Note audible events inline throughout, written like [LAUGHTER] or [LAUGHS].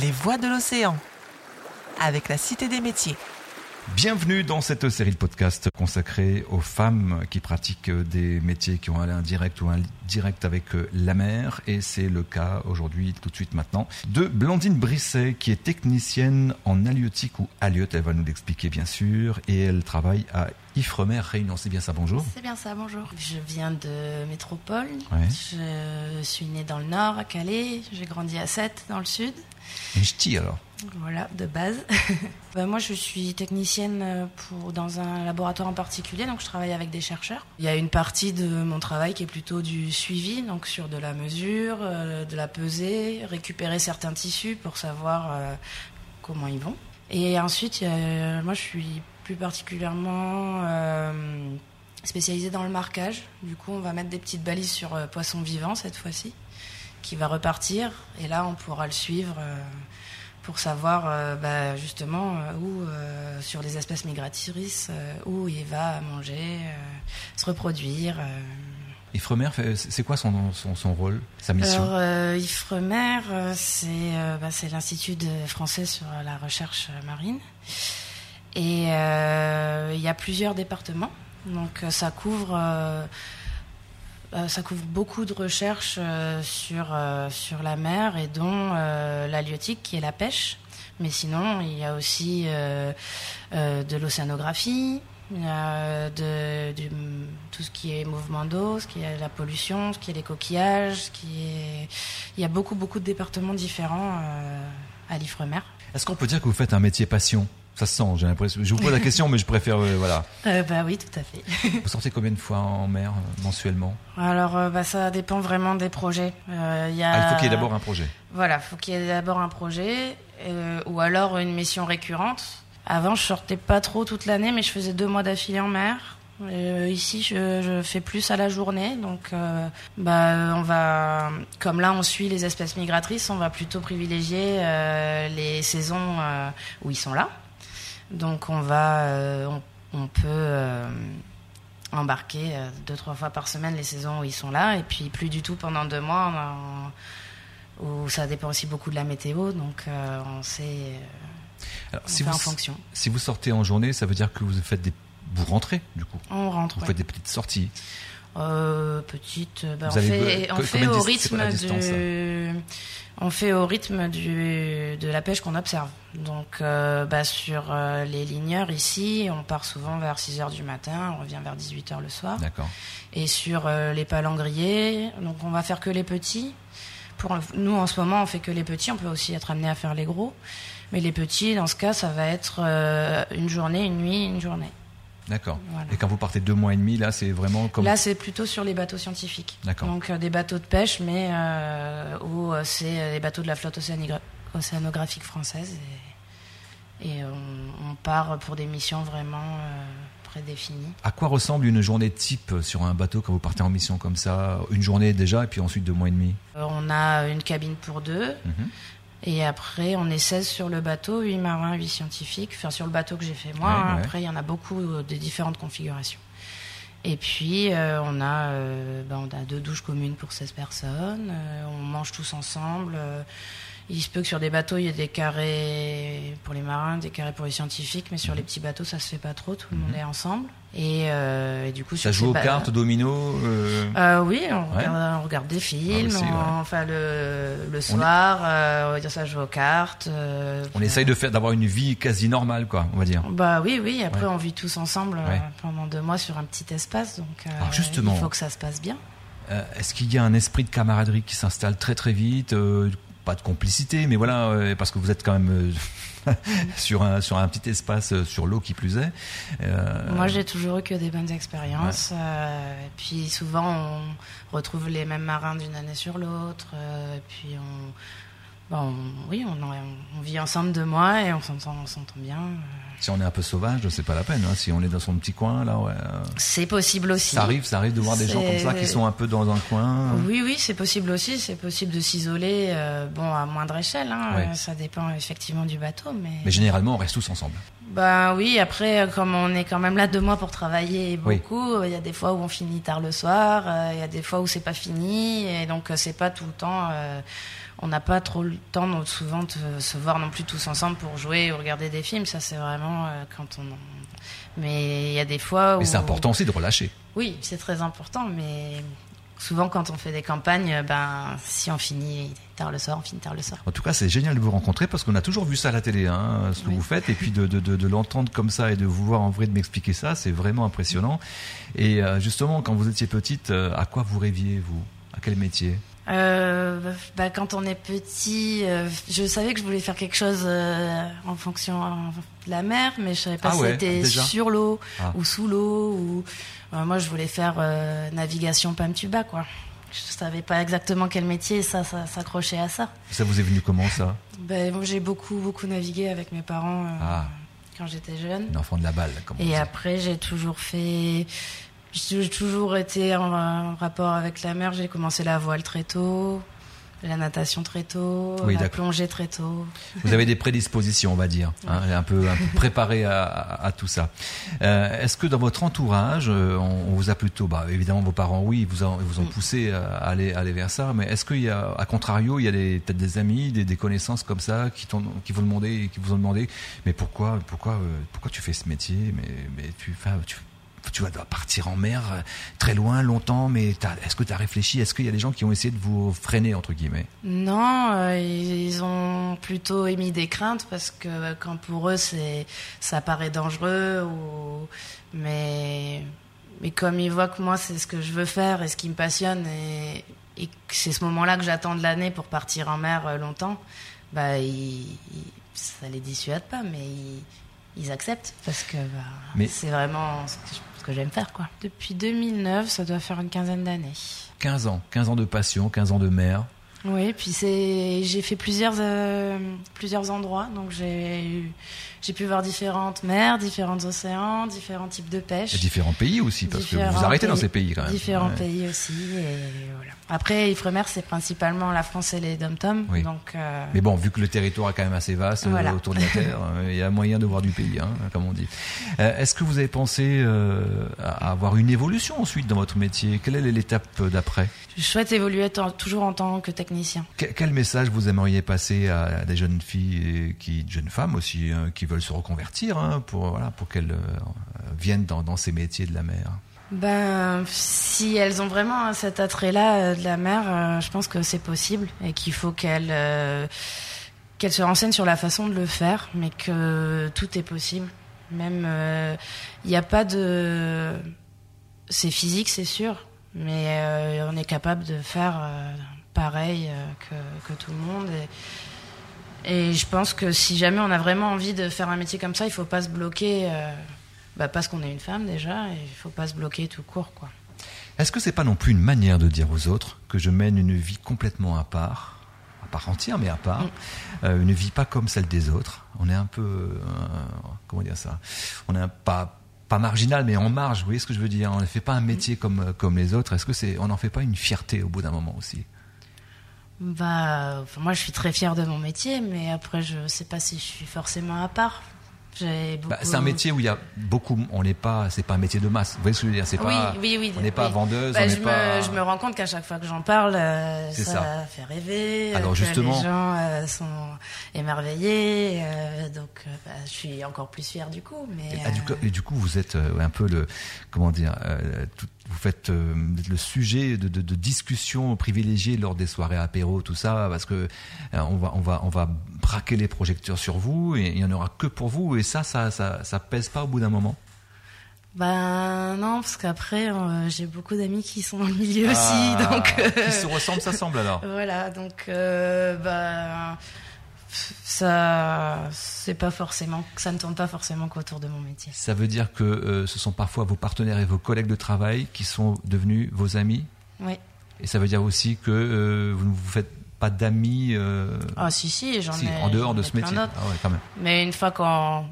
Les voix de l'océan, avec la Cité des métiers. Bienvenue dans cette série de podcasts consacrée aux femmes qui pratiquent des métiers qui ont un lien direct ou un direct avec euh, la mer. Et c'est le cas aujourd'hui, tout de suite maintenant, de Blandine Brisset, qui est technicienne en halieutique ou halieute. Elle va nous l'expliquer bien sûr. Et elle travaille à Ifremer Réunion. C'est bien ça, bonjour C'est bien ça, bonjour. Je viens de métropole. Ouais. Je suis née dans le nord, à Calais. J'ai grandi à Sète, dans le sud. Ch'ti alors Voilà, de base. [LAUGHS] Ben, moi, je suis technicienne euh, pour, dans un laboratoire en particulier, donc je travaille avec des chercheurs. Il y a une partie de mon travail qui est plutôt du suivi, donc sur de la mesure, euh, de la pesée, récupérer certains tissus pour savoir euh, comment ils vont. Et ensuite, moi, je suis plus particulièrement spécialisée dans le marquage. Du coup, on va mettre des petites balises sur euh, poisson vivant cette fois-ci, qui va repartir. Et là, on pourra le suivre euh, pour savoir euh, bah, justement euh, où, sur les espèces migratrices, où il va manger, se reproduire. Ifremer, fait- c'est quoi son, son, son rôle, sa mission? Alors, euh, Ifremer, c'est euh, bah, l'Institut français sur la recherche marine. Et euh, il y a plusieurs départements. Donc, ça couvre, ça couvre beaucoup de recherches euh, sur, euh, sur la mer et dont euh, l'halieutique, qui est la pêche. Mais sinon, il y a aussi euh, euh, de l'océanographie, tout ce qui est mouvement d'eau, ce qui est la pollution, ce qui est les coquillages. Il y a beaucoup, beaucoup de départements différents euh, à l'Ifremer. Est-ce qu'on peut dire que vous faites un métier passion? Ça se sent, j'ai l'impression. Je vous pose la question, mais je préfère, euh, voilà. Euh, bah oui, tout à fait. [LAUGHS] Vous sortez combien de fois en mer euh, mensuellement? Alors, bah, ça dépend vraiment des projets. Il y a... Ah, Il faut qu'il y ait d'abord un projet. Voilà, faut qu'il y ait d'abord un projet ou alors une mission récurrente. Avant, je sortais pas trop toute l'année, mais je faisais deux mois d'affilée en mer. Euh, ici, je, je fais plus à la journée, donc euh, bah, on va, comme là, on suit les espèces migratrices, on va plutôt privilégier euh, les saisons où ils sont là. Donc, on va, euh, on, on peut euh, embarquer euh, deux trois fois par semaine les saisons où ils sont là, et puis plus du tout pendant deux mois. on- où ça dépend aussi beaucoup de la météo, donc euh, on sait, Alors, on si, fait vous, en fonction. si vous sortez en journée, ça veut dire que vous faites des, vous rentrez du coup? On rentre. Vous ouais. faites des petites sorties? Euh, petite, euh, bah, on fait, be- on fait au rythme distance, du, on fait au rythme du, de la pêche qu'on observe. Donc, euh, bah, sur euh, les ligneurs ici, on part souvent vers 6 heures du matin, on revient vers 18 heures le soir. D'accord. Et sur euh, les palangriers, donc on va faire que les petits. Pour nous, en ce moment, on fait que les petits. On peut aussi être amené à faire les gros. Mais les petits, dans ce cas, ça va être euh, une journée, une nuit, une journée. D'accord. Voilà. Et quand vous partez deux mois et demi, là, c'est vraiment comme. Là, c'est plutôt sur les bateaux scientifiques. D'accord. Donc euh, des bateaux de pêche, mais euh, où euh, c'est les bateaux de la flotte océanigra- océanographique française. Et, et on, on part pour des missions vraiment prédéfinies. À quoi ressemble une journée type sur un bateau quand vous partez en mission comme ça? Une journée déjà, et puis ensuite deux mois et demi? On a une cabine pour deux. Mhm. Et après, on est 16 sur le bateau, 8 marins, 8 scientifiques. Enfin, sur le bateau que j'ai fait moi. Ouais, hein. ouais. Après, il y en a beaucoup euh, de différentes configurations. Et puis, euh, on, a, euh, ben, on a deux douches communes pour 16 personnes. euh, on mange tous ensemble. Il se peut que sur des bateaux, il y ait des carrés pour les marins, des carrés pour les scientifiques. Mais sur les petits bateaux, ça se fait pas trop. Tout le monde est ensemble. Et, euh, et du coup, Ça joue aux ba- cartes, aux dominos euh, euh, oui, on, Ouais. regarde, on regarde des films, aussi, ouais. on- enfin le, le soir, euh, on va dire ça joue aux cartes. On essaye de faire d'avoir une vie quasi normale, quoi, on va dire. Bah oui, oui. Après, Ouais. on vit tous ensemble pendant deux mois sur un petit espace, donc Alors, justement. il faut que ça se passe bien. Est-ce qu'il y a un esprit de camaraderie qui s'installe très très vite Pas de complicité, mais voilà, euh, parce que vous êtes quand même euh, [LAUGHS] sur, un, sur un petit espace, euh, sur l'eau qui plus est. Euh, Moi, j'ai toujours eu que des bonnes expériences. euh, et puis souvent, on retrouve les mêmes marins d'une année sur l'autre. euh, et puis on, bon, oui, on, en- on vit ensemble deux mois et on s'entend, on s'entend bien. euh. Si on est un peu sauvage, c'est pas la peine. hein. Si on est dans son petit coin, là, ouais, euh, C'est possible aussi. ça arrive, ça arrive de voir des gens comme ça qui sont un peu dans un coin. Oui, oui, c'est possible aussi. C'est possible de s'isoler, euh, bon, à moindre échelle. Hein, Ouais. ça dépend effectivement du bateau, mais, Mais généralement, on reste tous ensemble. Bah oui, après, comme on est quand même là deux mois pour travailler beaucoup, il y a des fois où on finit tard le soir, euh, il y a des fois où c'est pas fini, et donc euh, c'est pas tout le temps. Euh, on n'a pas trop le temps, donc, souvent, de se voir non plus tous ensemble pour jouer ou regarder des films. Ça, c'est vraiment quand on. Mais il y a des fois où. Mais c'est important aussi de relâcher. Oui, c'est très important, mais souvent quand on fait des campagnes, ben si on finit tard le soir, on finit tard le soir. En tout cas, c'est génial de vous rencontrer parce qu'on a toujours vu ça à la télé, hein, ce que vous faites, et puis de, de, de, l'entendre comme ça et de vous voir en vrai de m'expliquer ça, c'est vraiment impressionnant. Et euh, justement, quand vous étiez petite, euh, à quoi vous rêviez vous? À quel métier? Euh, bah, quand on est petit, euh, je savais que je voulais faire quelque chose en fonction de la mer, mais je savais pas ah si c'était sur l'eau ah. ou sous l'eau. Ou moi, je voulais faire navigation Pam-Tuba, quoi. Je savais pas exactement quel métier, ça, ça s'accrochait à ça. Ça vous est venu comment ça? Ben, J'ai beaucoup, beaucoup navigué avec mes parents euh, ah. quand j'étais jeune. Un enfant de la balle, comme Et après, j'ai toujours fait. J'ai toujours été en rapport avec la mer. J'ai commencé la voile très tôt la natation très tôt, la plongée très tôt. Vous avez des prédispositions, on va dire, hein, un, peu, un peu [LAUGHS] préparé à, à, tout ça. Euh, Est-ce que dans votre entourage, euh, on, vous a plutôt, bah, évidemment vos parents, oui, vous, vous ont mm. poussé à aller, aller vers ça, mais est-ce qu'il y a, à contrario, il y a peut-être des amis, des, des, connaissances comme ça qui, qui vous demander, qui vous ont demandé, mais pourquoi, pourquoi, euh, pourquoi tu fais ce métier, mais, mais tu, tu tu vas partir en mer euh, très loin, longtemps, mais est-ce que tu as réfléchi Est-ce qu'il y a des gens qui ont essayé de vous freiner, entre guillemets? Non, euh, ils ont plutôt émis des craintes parce que euh, quand pour eux, c'est, ça paraît dangereux, ou... mais, mais comme ils voient que moi, c'est ce que je veux faire et ce qui me passionne, et, et c'est ce moment-là que j'attends de l'année pour partir en mer longtemps, bah, ça les dissuade pas, mais ils, acceptent parce que bah, c'est vraiment ce que je que j'aime faire, quoi. Depuis 2009, ça doit faire une quinzaine d'années. 15 ans, 15 ans de passion, 15 ans de mer. Oui, puis c'est, j'ai fait plusieurs, euh, plusieurs endroits, donc j'ai eu j'ai pu voir différentes mers, différents océans, différents types de pêche. Et différents pays aussi, parce que vous vous arrêtez dans ces pays quand même. Différents pays aussi. Et voilà. Après, Ifremer, c'est principalement la France et les dom-toms. Donc, euh... Mais bon, vu que le territoire est quand même assez vaste euh, autour de la Terre, [LAUGHS] il y a moyen de voir du pays, hein, comme on dit. Est-ce que vous avez pensé à avoir une évolution ensuite dans votre métier? Quelle est l'étape d'après? Je souhaite évoluer toujours en tant que technicien. Quel message vous aimeriez passer à, des jeunes filles, et qui, jeunes femmes aussi, qui veulent se reconvertir hein, pour, voilà, pour qu'elles euh, viennent dans, dans, ces métiers de la mer? Ben, si elles ont vraiment cet attrait-là euh, de la mer, euh, je pense que c'est possible et qu'il faut qu'elles qu'elles se renseignent sur la façon de le faire, mais que tout est possible. Même, il n'y a pas de. C'est physique, c'est sûr, mais on est capable de faire pareil que, que, tout le monde. Et, et je pense que si jamais on a vraiment envie de faire un métier comme ça, il faut pas se bloquer, euh, bah parce qu'on est une femme déjà, et il faut pas se bloquer tout court, quoi. Est-ce que c'est pas non plus une manière de dire aux autres que je mène une vie complètement à part, à part entière, mais à part, mm. euh, une vie pas comme celle des autres? On est un peu, euh, comment dire ça? On est un, pas pas marginal, mais en marge. Vous voyez ce que je veux dire? On ne fait pas un métier comme comme les autres. Est-ce que c'est, on n'en fait pas une fierté au bout d'un moment aussi? Bah, moi, je suis très fière de mon métier, mais après, je sais pas si je suis forcément à part. Bah, c'est un métier où il y a beaucoup. On n'est pas. C'est pas un métier de masse. Vous voyez ce que je veux dire? C'est pas. Oui, oui, on n'est pas vendeuse. Bah, on je, me, pas... je me rends compte qu'à chaque fois que j'en parle, euh, ça, ça, fait rêver. Alors justement, les gens euh, sont émerveillés. Euh, donc, bah, je suis encore plus fière du coup. Mais et, ah, du, coup, et du coup, vous êtes un peu le. Comment dire tout, vous faites euh, le sujet de, de, de, discussions privilégiées lors des soirées apéro, tout ça, parce que euh, on va on va on va braquer les projecteurs sur vous et il y en aura que pour vous et ça ça ça, ça pèse pas au bout d'un moment? Ben non, parce qu'après euh, j'ai beaucoup d'amis qui sont dans le milieu aussi, ah, donc qui se ressemblent, ça semble alors. [LAUGHS] Voilà, donc ben ça c'est pas forcément ça ne tourne pas forcément qu'autour de mon métier. Ça veut dire que euh, ce sont parfois vos partenaires et vos collègues de travail qui sont devenus vos amis. Oui. Et ça veut dire aussi que euh, vous ne vous faites pas d'amis. Euh... Ah si si, j'en ai. En dehors de ce métier. Ah ouais, quand même. Mais une fois qu'on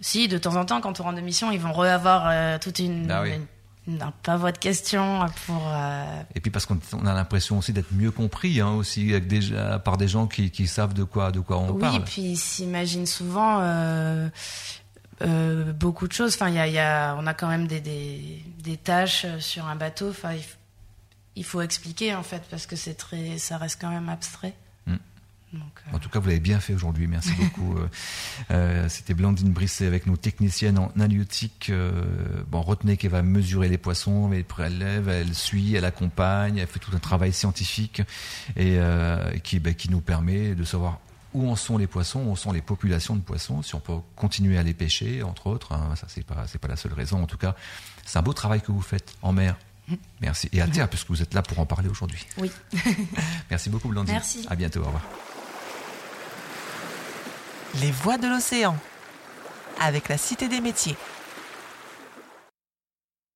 si de temps en temps quand on rentre de mission, ils vont reavoir toute une, ah une non, pas votre question pour. Euh, Et puis parce qu'on a l'impression aussi d'être mieux compris, hein, aussi avec des, par des gens qui, qui, savent de quoi, de quoi on oui, parle. Oui, puis ils s'imaginent souvent. Euh, euh, beaucoup de choses. Enfin, il y a, y a, on a quand même des, des, des tâches sur un bateau. Enfin, il, il, faut expliquer en fait parce que c'est très, ça reste quand même abstrait. Donc, euh... En tout cas, vous l'avez bien fait aujourd'hui. Merci [LAUGHS] beaucoup. euh, C'était Blandine Brisset avec nos techniciennes en halieutique. Euh, bon, retenez qu'elle va mesurer les poissons, elle prélève, elle suit, elle accompagne, elle fait tout un travail scientifique et euh, qui, ben, qui nous permet de savoir où en sont les poissons, où en sont les populations de poissons, si on peut continuer à les pêcher, entre autres. Hein, ça, c'est pas, pas la seule raison. En tout cas, c'est un beau travail que vous faites en mer. [LAUGHS] Merci. Et à terre, puisque vous êtes là pour en parler aujourd'hui. Oui. [LAUGHS] Merci beaucoup, Blandine. Merci. À bientôt. Au revoir. Les voix de l'océan avec la Cité des métiers.